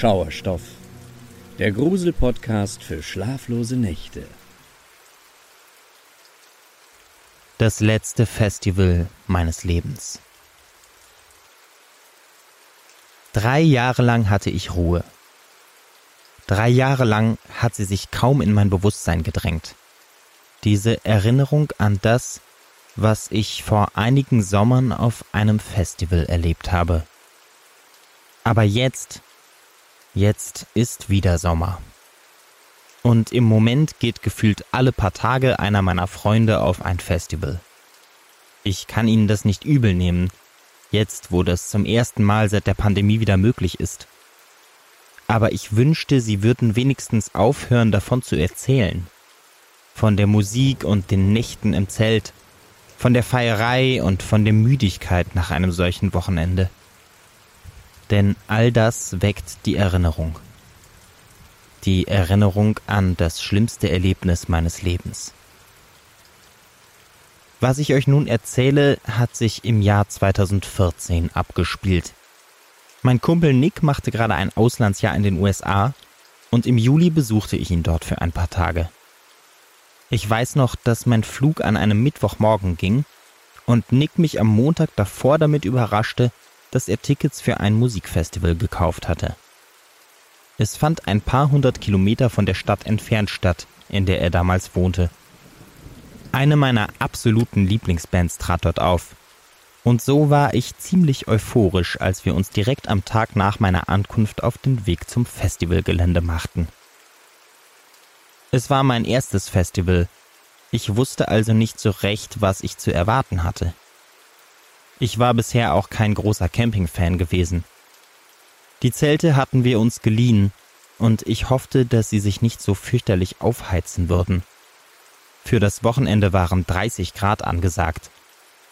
Schauerstoff, der Grusel-Podcast für schlaflose Nächte. Das letzte Festival meines Lebens. Drei Jahre lang hatte ich Ruhe. Drei Jahre lang hat sie sich kaum in mein Bewusstsein gedrängt. Diese Erinnerung an das, was ich vor einigen Sommern auf einem Festival erlebt habe. Aber jetzt, jetzt ist wieder Sommer. Und im Moment geht gefühlt alle paar Tage einer meiner Freunde auf ein Festival. Ich kann ihnen das nicht übel nehmen, jetzt wo das zum ersten Mal seit der Pandemie wieder möglich ist. Aber ich wünschte, sie würden wenigstens aufhören davon zu erzählen. Von der Musik und den Nächten im Zelt, von der Feierei und von der Müdigkeit nach einem solchen Wochenende. Denn all das weckt die Erinnerung. Die Erinnerung an das schlimmste Erlebnis meines Lebens. Was ich euch nun erzähle, hat sich im Jahr 2014 abgespielt. Mein Kumpel Nick machte gerade ein Auslandsjahr in den USA und im Juli besuchte ich ihn dort für ein paar Tage. Ich weiß noch, dass mein Flug an einem Mittwochmorgen ging und Nick mich am Montag davor damit überraschte, dass er Tickets für ein Musikfestival gekauft hatte. Es fand ein paar hundert Kilometer von der Stadt entfernt statt, in der er damals wohnte. Eine meiner absoluten Lieblingsbands trat dort auf. Und so war ich ziemlich euphorisch, als wir uns direkt am Tag nach meiner Ankunft auf den Weg zum Festivalgelände machten. Es war mein erstes Festival. Ich wusste also nicht so recht, was ich zu erwarten hatte. Ich war bisher auch kein großer Campingfan gewesen. Die Zelte hatten wir uns geliehen, und ich hoffte, dass sie sich nicht so fürchterlich aufheizen würden. Für das Wochenende waren 30 Grad angesagt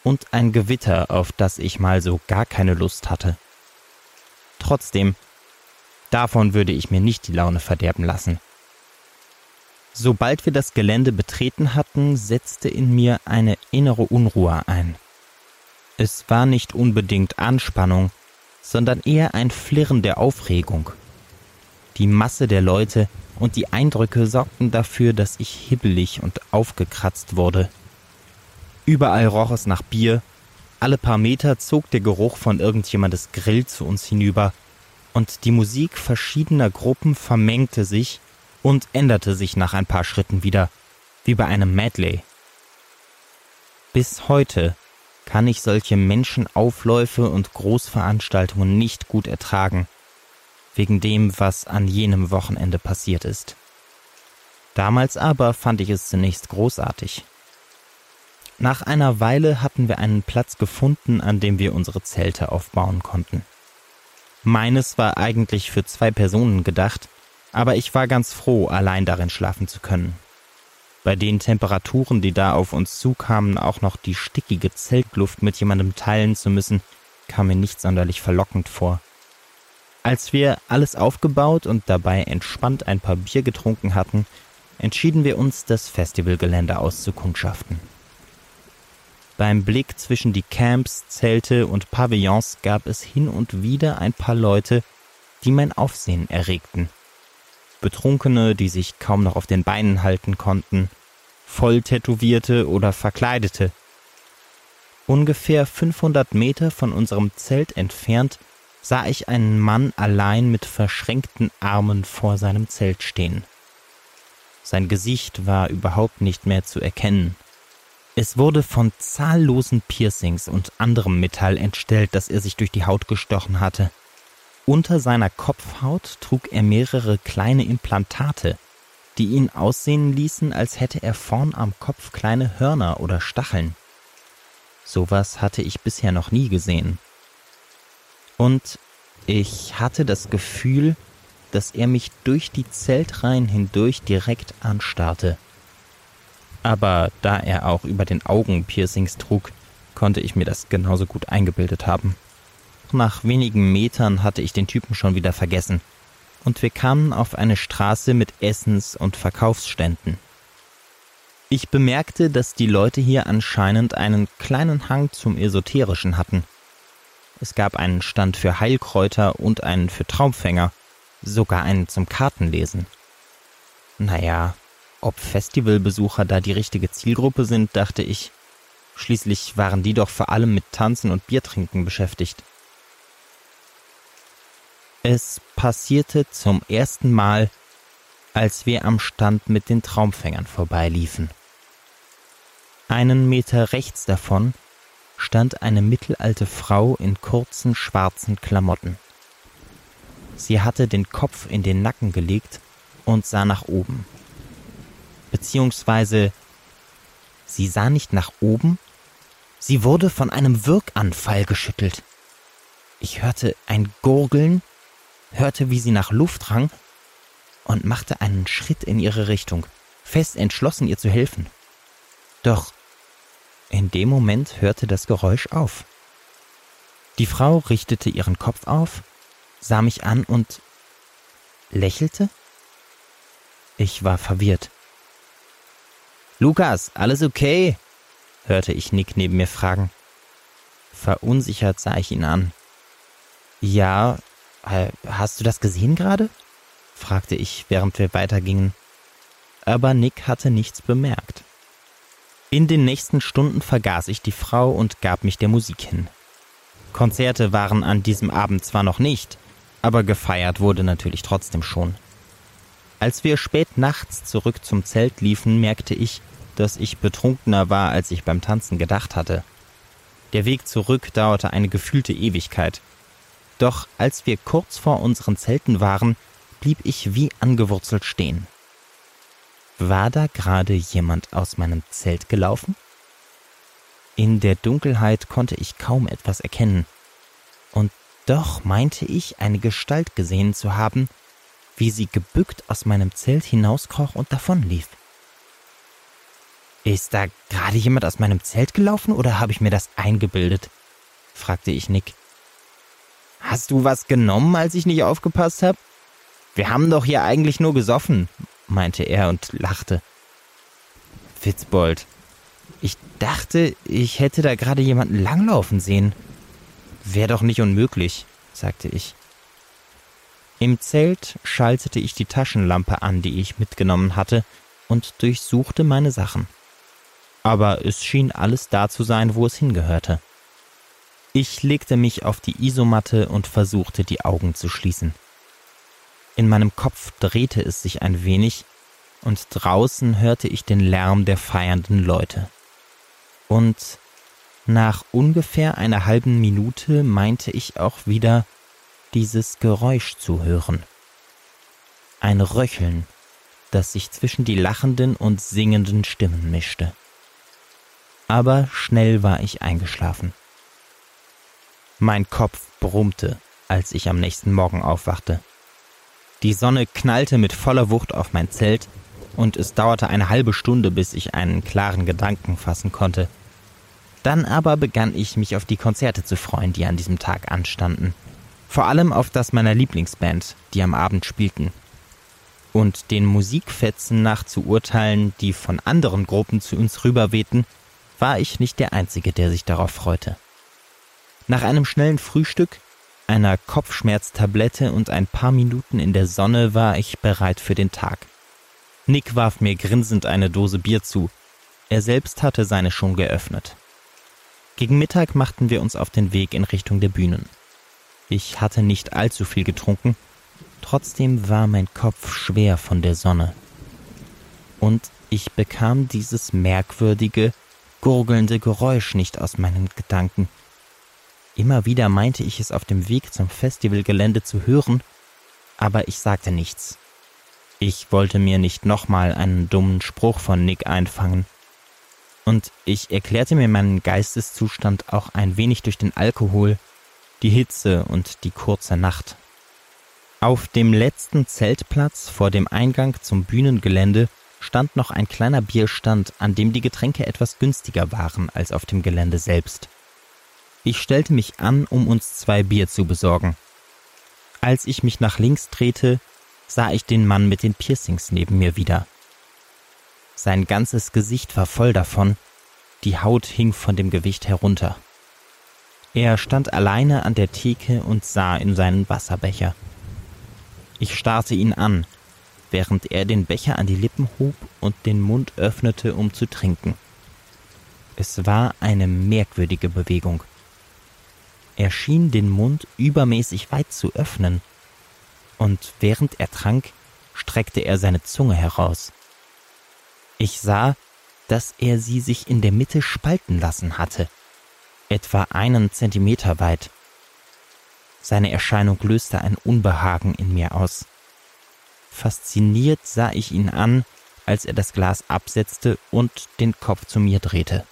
und ein Gewitter, auf das ich mal so gar keine Lust hatte. Trotzdem, davon würde ich mir nicht die Laune verderben lassen. Sobald wir das Gelände betreten hatten, setzte in mir eine innere Unruhe ein. Es war nicht unbedingt Anspannung, sondern eher ein Flirren der Aufregung. Die Masse der Leute und die Eindrücke sorgten dafür, dass ich hibbelig und aufgekratzt wurde. Überall roch es nach Bier, alle paar Meter zog der Geruch von irgendjemandes Grill zu uns hinüber, und die Musik verschiedener Gruppen vermengte sich und änderte sich nach ein paar Schritten wieder, wie bei einem Medley. Bis heute kann ich solche Menschenaufläufe und Großveranstaltungen nicht gut ertragen, wegen dem, was an jenem Wochenende passiert ist. Damals aber fand ich es zunächst großartig. Nach einer Weile hatten wir einen Platz gefunden, an dem wir unsere Zelte aufbauen konnten. Meines war eigentlich für zwei Personen gedacht, aber ich war ganz froh, allein darin schlafen zu können. Bei den Temperaturen, die da auf uns zukamen, auch noch die stickige Zeltluft mit jemandem teilen zu müssen, kam mir nicht sonderlich verlockend vor. Als wir alles aufgebaut und dabei entspannt ein paar Bier getrunken hatten, entschieden wir uns, das Festivalgelände auszukundschaften. Beim Blick zwischen die Camps, Zelte und Pavillons gab es hin und wieder ein paar Leute, die mein Aufsehen erregten. Betrunkene, die sich kaum noch auf den Beinen halten konnten, Volltätowierte oder Verkleidete. Ungefähr 500 Meter von unserem Zelt entfernt sah ich einen Mann allein mit verschränkten Armen vor seinem Zelt stehen. Sein Gesicht war überhaupt nicht mehr zu erkennen. Es wurde von zahllosen Piercings und anderem Metall entstellt, das er sich durch die Haut gestochen hatte. Unter seiner Kopfhaut trug er mehrere kleine Implantate, die ihn aussehen ließen, als hätte er vorn am Kopf kleine Hörner oder Stacheln. Sowas hatte ich bisher noch nie gesehen. Und ich hatte das Gefühl, dass er mich durch die Zeltreihen hindurch direkt anstarrte. Aber da er auch über den Augen Piercings trug, konnte ich mir das genauso gut eingebildet haben. Nach wenigen Metern hatte ich den Typen schon wieder vergessen, und wir kamen auf eine Straße mit Essens- und Verkaufsständen. Ich bemerkte, dass die Leute hier anscheinend einen kleinen Hang zum Esoterischen hatten. Es gab einen Stand für Heilkräuter und einen für Traumfänger, sogar einen zum Kartenlesen. Naja, ob Festivalbesucher da die richtige Zielgruppe sind, dachte ich. Schließlich waren die doch vor allem mit Tanzen und Biertrinken beschäftigt. Es passierte zum ersten Mal, als wir am Stand mit den Traumfängern vorbeiliefen. Einen Meter rechts davon stand eine mittelalte Frau in kurzen schwarzen Klamotten. Sie hatte den Kopf in den Nacken gelegt und sah nach oben. Beziehungsweise sie sah nicht nach oben, sie wurde von einem Wirkanfall geschüttelt. Ich hörte ein Gurgeln, hörte, wie sie nach Luft rang und machte einen Schritt in ihre Richtung, fest entschlossen, ihr zu helfen. Doch in dem Moment hörte das Geräusch auf. Die Frau richtete ihren Kopf auf, sah mich an und lächelte? Ich war verwirrt. Lukas, alles okay? hörte ich Nick neben mir fragen. Verunsichert sah ich ihn an. Ja, hast du das gesehen gerade? fragte ich, während wir weitergingen. Aber Nick hatte nichts bemerkt. In den nächsten Stunden vergaß ich die Frau und gab mich der Musik hin. Konzerte waren an diesem Abend zwar noch nicht, aber gefeiert wurde natürlich trotzdem schon. Als wir spät nachts zurück zum Zelt liefen, merkte ich, dass ich betrunkener war, als ich beim Tanzen gedacht hatte. Der Weg zurück dauerte eine gefühlte Ewigkeit. Doch als wir kurz vor unseren Zelten waren, blieb ich wie angewurzelt stehen. War da gerade jemand aus meinem Zelt gelaufen? In der Dunkelheit konnte ich kaum etwas erkennen. Und doch meinte ich, eine Gestalt gesehen zu haben, wie sie gebückt aus meinem Zelt hinauskroch und davonlief. Ist da gerade jemand aus meinem Zelt gelaufen oder habe ich mir das eingebildet? fragte ich Nick. Hast du was genommen, als ich nicht aufgepasst habe? Wir haben doch hier eigentlich nur gesoffen, meinte er und lachte. Fitzbold, ich dachte, ich hätte da gerade jemanden langlaufen sehen. Wär doch nicht unmöglich, sagte ich. Im Zelt schaltete ich die Taschenlampe an, die ich mitgenommen hatte, und durchsuchte meine Sachen. Aber es schien alles da zu sein, wo es hingehörte. Ich legte mich auf die Isomatte und versuchte die Augen zu schließen. In meinem Kopf drehte es sich ein wenig, und draußen hörte ich den Lärm der feiernden Leute. Und nach ungefähr einer halben Minute meinte ich auch wieder, dieses Geräusch zu hören. Ein Röcheln, das sich zwischen die lachenden und singenden Stimmen mischte. Aber schnell war ich eingeschlafen. Mein Kopf brummte, als ich am nächsten Morgen aufwachte. Die Sonne knallte mit voller Wucht auf mein Zelt, und es dauerte eine halbe Stunde, bis ich einen klaren Gedanken fassen konnte. Dann aber begann ich mich auf die Konzerte zu freuen, die an diesem Tag anstanden. Vor allem auf das meiner Lieblingsband, die am Abend spielten. Und den Musikfetzen nach zu urteilen, die von anderen Gruppen zu uns rüberwehten, war ich nicht der Einzige, der sich darauf freute. Nach einem schnellen Frühstück einer Kopfschmerztablette und ein paar Minuten in der Sonne war ich bereit für den Tag. Nick warf mir grinsend eine Dose Bier zu. Er selbst hatte seine schon geöffnet. Gegen Mittag machten wir uns auf den Weg in Richtung der Bühnen. Ich hatte nicht allzu viel getrunken, trotzdem war mein Kopf schwer von der Sonne. Und ich bekam dieses merkwürdige, gurgelnde Geräusch nicht aus meinen Gedanken. Immer wieder meinte ich es auf dem Weg zum Festivalgelände zu hören, aber ich sagte nichts. Ich wollte mir nicht nochmal einen dummen Spruch von Nick einfangen. Und ich erklärte mir meinen Geisteszustand auch ein wenig durch den Alkohol, die Hitze und die kurze Nacht. Auf dem letzten Zeltplatz vor dem Eingang zum Bühnengelände stand noch ein kleiner Bierstand, an dem die Getränke etwas günstiger waren als auf dem Gelände selbst. Ich stellte mich an, um uns zwei Bier zu besorgen. Als ich mich nach links drehte, sah ich den Mann mit den Piercings neben mir wieder. Sein ganzes Gesicht war voll davon, die Haut hing von dem Gewicht herunter. Er stand alleine an der Theke und sah in seinen Wasserbecher. Ich starrte ihn an, während er den Becher an die Lippen hob und den Mund öffnete, um zu trinken. Es war eine merkwürdige Bewegung. Er schien den Mund übermäßig weit zu öffnen, und während er trank, streckte er seine Zunge heraus. Ich sah, dass er sie sich in der Mitte spalten lassen hatte, etwa einen Zentimeter weit. Seine Erscheinung löste ein Unbehagen in mir aus. Fasziniert sah ich ihn an, als er das Glas absetzte und den Kopf zu mir drehte.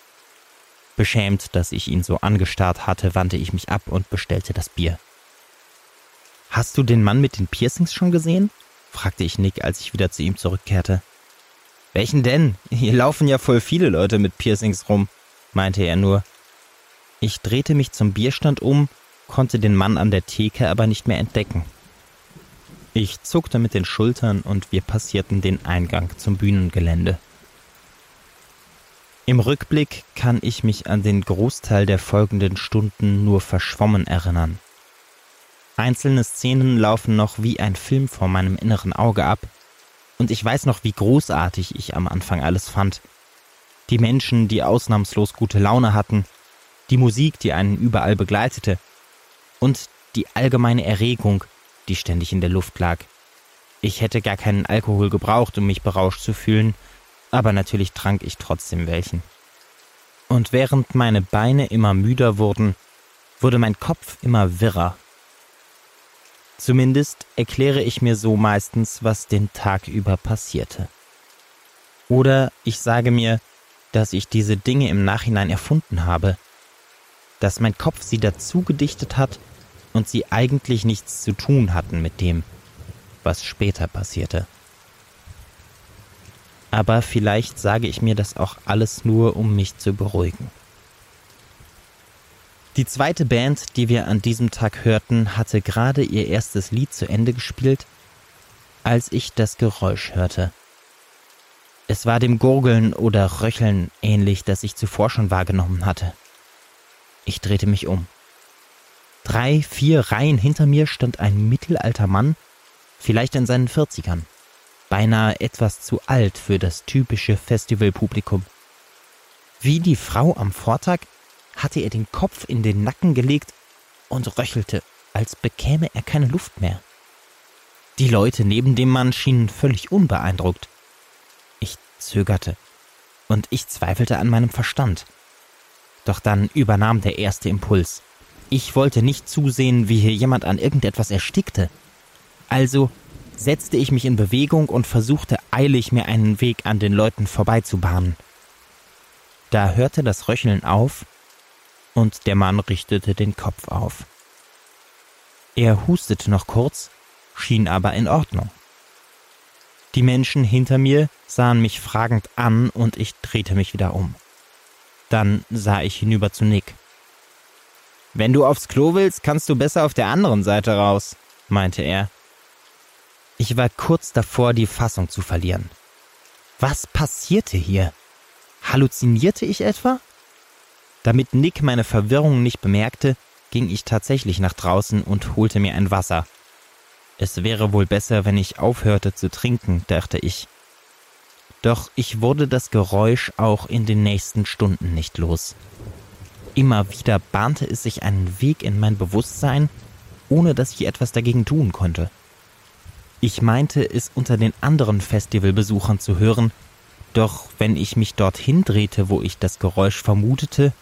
Beschämt, dass ich ihn so angestarrt hatte, wandte ich mich ab und bestellte das Bier. Hast du den Mann mit den Piercings schon gesehen? fragte ich Nick, als ich wieder zu ihm zurückkehrte. Welchen denn? Hier laufen ja voll viele Leute mit Piercings rum, meinte er nur. Ich drehte mich zum Bierstand um, konnte den Mann an der Theke aber nicht mehr entdecken. Ich zuckte mit den Schultern und wir passierten den Eingang zum Bühnengelände. Im Rückblick kann ich mich an den Großteil der folgenden Stunden nur verschwommen erinnern. Einzelne Szenen laufen noch wie ein Film vor meinem inneren Auge ab, und ich weiß noch, wie großartig ich am Anfang alles fand. Die Menschen, die ausnahmslos gute Laune hatten, die Musik, die einen überall begleitete, und die allgemeine Erregung, die ständig in der Luft lag. Ich hätte gar keinen Alkohol gebraucht, um mich berauscht zu fühlen, aber natürlich trank ich trotzdem welchen. Und während meine Beine immer müder wurden, wurde mein Kopf immer wirrer. Zumindest erkläre ich mir so meistens, was den Tag über passierte. Oder ich sage mir, dass ich diese Dinge im Nachhinein erfunden habe, dass mein Kopf sie dazu gedichtet hat und sie eigentlich nichts zu tun hatten mit dem, was später passierte. Aber vielleicht sage ich mir das auch alles nur, um mich zu beruhigen. Die zweite Band, die wir an diesem Tag hörten, hatte gerade ihr erstes Lied zu Ende gespielt, als ich das Geräusch hörte. Es war dem Gurgeln oder Röcheln ähnlich, das ich zuvor schon wahrgenommen hatte. Ich drehte mich um. Drei, vier Reihen hinter mir stand ein mittelalter Mann, vielleicht in seinen Vierzigern beinahe etwas zu alt für das typische Festivalpublikum. Wie die Frau am Vortag hatte er den Kopf in den Nacken gelegt und röchelte, als bekäme er keine Luft mehr. Die Leute neben dem Mann schienen völlig unbeeindruckt. Ich zögerte, und ich zweifelte an meinem Verstand. Doch dann übernahm der erste Impuls. Ich wollte nicht zusehen, wie hier jemand an irgendetwas erstickte. Also setzte ich mich in Bewegung und versuchte eilig mir einen Weg an den Leuten vorbeizubahnen. Da hörte das Röcheln auf und der Mann richtete den Kopf auf. Er hustete noch kurz, schien aber in Ordnung. Die Menschen hinter mir sahen mich fragend an und ich drehte mich wieder um. Dann sah ich hinüber zu Nick. Wenn du aufs Klo willst, kannst du besser auf der anderen Seite raus, meinte er ich war kurz davor, die Fassung zu verlieren. Was passierte hier? Halluzinierte ich etwa? Damit Nick meine Verwirrung nicht bemerkte, ging ich tatsächlich nach draußen und holte mir ein Wasser. Es wäre wohl besser, wenn ich aufhörte zu trinken, dachte ich. Doch ich wurde das Geräusch auch in den nächsten Stunden nicht los. Immer wieder bahnte es sich einen Weg in mein Bewusstsein, ohne dass ich etwas dagegen tun konnte. Ich meinte, es unter den anderen Festivalbesuchern zu hören, doch wenn ich mich dorthin drehte, wo ich das Geräusch vermutete,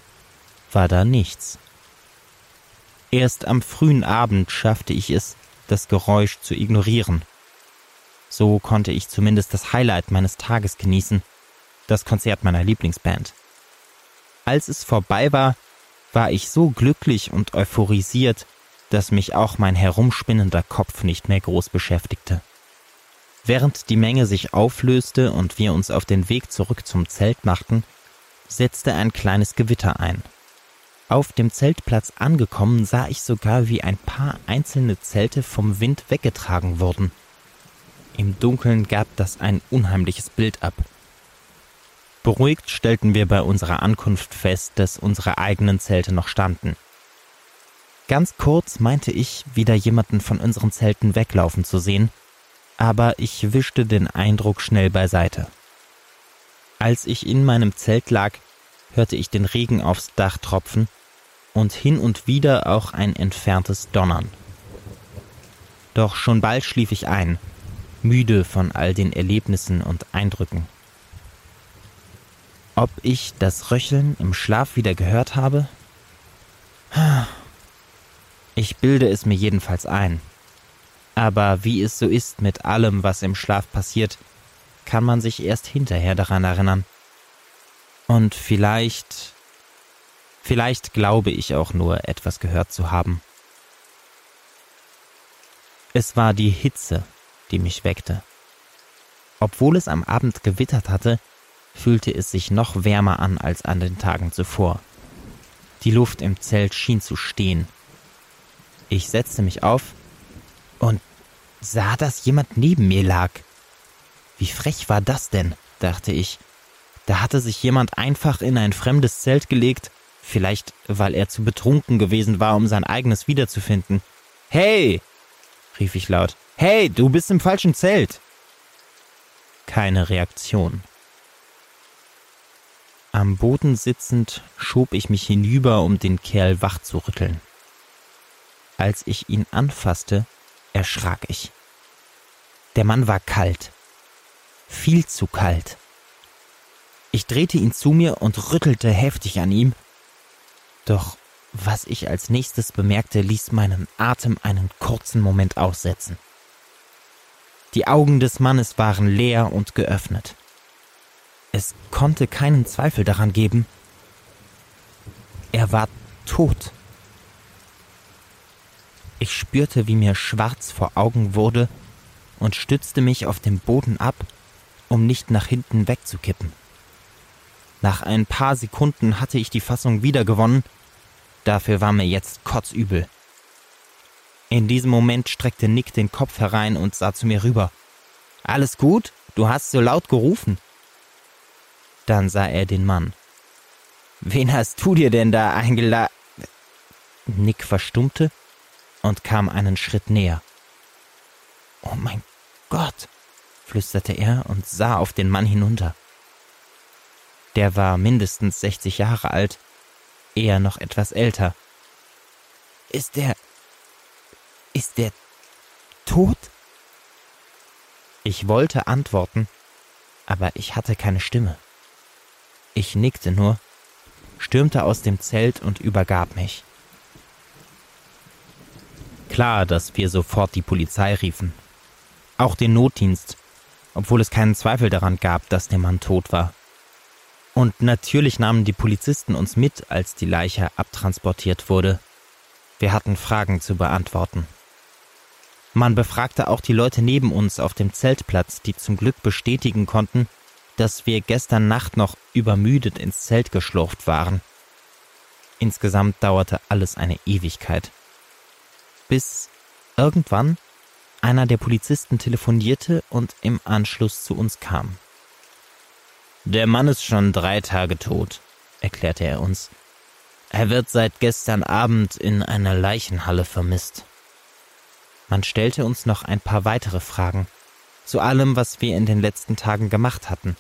war da nichts. Erst am frühen Abend schaffte ich es, das Geräusch zu ignorieren. So konnte ich zumindest das Highlight meines Tages genießen, das Konzert meiner Lieblingsband. Als es vorbei war, war ich so glücklich und euphorisiert, dass mich auch mein herumspinnender Kopf nicht mehr groß beschäftigte. Während die Menge sich auflöste und wir uns auf den Weg zurück zum Zelt machten, setzte ein kleines Gewitter ein. Auf dem Zeltplatz angekommen sah ich sogar, wie ein paar einzelne Zelte vom Wind weggetragen wurden. Im Dunkeln gab das ein unheimliches Bild ab. Beruhigt stellten wir bei unserer Ankunft fest, dass unsere eigenen Zelte noch standen. Ganz kurz meinte ich, wieder jemanden von unseren Zelten weglaufen zu sehen, aber ich wischte den Eindruck schnell beiseite. Als ich in meinem Zelt lag, hörte ich den Regen aufs Dach tropfen und hin und wieder auch ein entferntes Donnern. Doch schon bald schlief ich ein, müde von all den Erlebnissen und Eindrücken. Ob ich das Röcheln im Schlaf wieder gehört habe? Ich bilde es mir jedenfalls ein. Aber wie es so ist mit allem, was im Schlaf passiert, kann man sich erst hinterher daran erinnern. Und vielleicht, vielleicht glaube ich auch nur etwas gehört zu haben. Es war die Hitze, die mich weckte. Obwohl es am Abend gewittert hatte, fühlte es sich noch wärmer an als an den Tagen zuvor. Die Luft im Zelt schien zu stehen. Ich setzte mich auf und sah, dass jemand neben mir lag. Wie frech war das denn, dachte ich. Da hatte sich jemand einfach in ein fremdes Zelt gelegt, vielleicht weil er zu betrunken gewesen war, um sein eigenes wiederzufinden. Hey! rief ich laut. Hey, du bist im falschen Zelt! Keine Reaktion. Am Boden sitzend schob ich mich hinüber, um den Kerl wach zu rütteln. Als ich ihn anfasste, erschrak ich. Der Mann war kalt. Viel zu kalt. Ich drehte ihn zu mir und rüttelte heftig an ihm. Doch was ich als nächstes bemerkte, ließ meinen Atem einen kurzen Moment aussetzen. Die Augen des Mannes waren leer und geöffnet. Es konnte keinen Zweifel daran geben. Er war tot. Ich spürte, wie mir schwarz vor Augen wurde und stützte mich auf dem Boden ab, um nicht nach hinten wegzukippen. Nach ein paar Sekunden hatte ich die Fassung wiedergewonnen, dafür war mir jetzt kotzübel. In diesem Moment streckte Nick den Kopf herein und sah zu mir rüber. Alles gut? Du hast so laut gerufen. Dann sah er den Mann. Wen hast du dir denn da eingeladen? Nick verstummte und kam einen Schritt näher. Oh mein Gott, flüsterte er und sah auf den Mann hinunter. Der war mindestens 60 Jahre alt, eher noch etwas älter. Ist der. Ist der tot? Ich wollte antworten, aber ich hatte keine Stimme. Ich nickte nur, stürmte aus dem Zelt und übergab mich. Klar, dass wir sofort die Polizei riefen. Auch den Notdienst, obwohl es keinen Zweifel daran gab, dass der Mann tot war. Und natürlich nahmen die Polizisten uns mit, als die Leiche abtransportiert wurde. Wir hatten Fragen zu beantworten. Man befragte auch die Leute neben uns auf dem Zeltplatz, die zum Glück bestätigen konnten, dass wir gestern Nacht noch übermüdet ins Zelt geschlurft waren. Insgesamt dauerte alles eine Ewigkeit. Bis irgendwann einer der Polizisten telefonierte und im Anschluss zu uns kam. Der Mann ist schon drei Tage tot, erklärte er uns. Er wird seit gestern Abend in einer Leichenhalle vermisst. Man stellte uns noch ein paar weitere Fragen zu allem, was wir in den letzten Tagen gemacht hatten.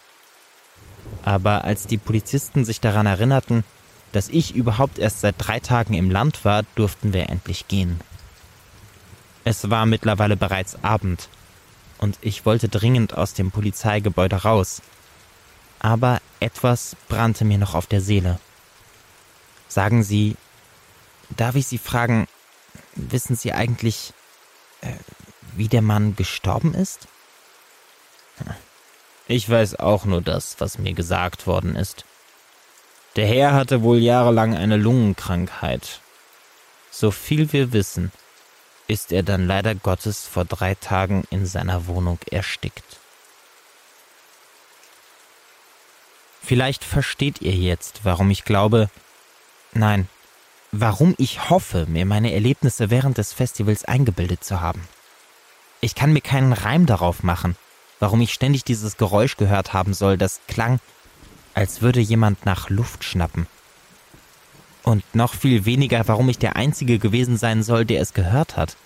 Aber als die Polizisten sich daran erinnerten, dass ich überhaupt erst seit drei Tagen im Land war, durften wir endlich gehen. Es war mittlerweile bereits Abend, und ich wollte dringend aus dem Polizeigebäude raus. Aber etwas brannte mir noch auf der Seele. Sagen Sie, darf ich Sie fragen, wissen Sie eigentlich, äh, wie der Mann gestorben ist? Ich weiß auch nur das, was mir gesagt worden ist. Der Herr hatte wohl jahrelang eine Lungenkrankheit. So viel wir wissen, ist er dann leider Gottes vor drei Tagen in seiner Wohnung erstickt. Vielleicht versteht ihr jetzt, warum ich glaube, nein, warum ich hoffe, mir meine Erlebnisse während des Festivals eingebildet zu haben. Ich kann mir keinen Reim darauf machen, warum ich ständig dieses Geräusch gehört haben soll, das klang, als würde jemand nach Luft schnappen. Und noch viel weniger, warum ich der Einzige gewesen sein soll, der es gehört hat.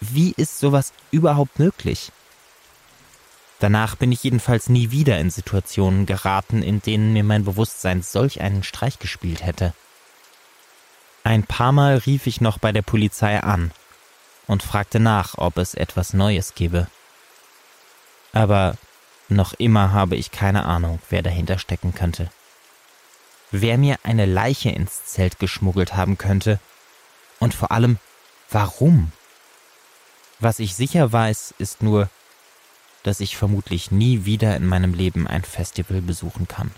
Wie ist sowas überhaupt möglich? Danach bin ich jedenfalls nie wieder in Situationen geraten, in denen mir mein Bewusstsein solch einen Streich gespielt hätte. Ein paar Mal rief ich noch bei der Polizei an und fragte nach, ob es etwas Neues gebe. Aber noch immer habe ich keine Ahnung, wer dahinter stecken könnte. Wer mir eine Leiche ins Zelt geschmuggelt haben könnte und vor allem warum. Was ich sicher weiß, ist nur, dass ich vermutlich nie wieder in meinem Leben ein Festival besuchen kann.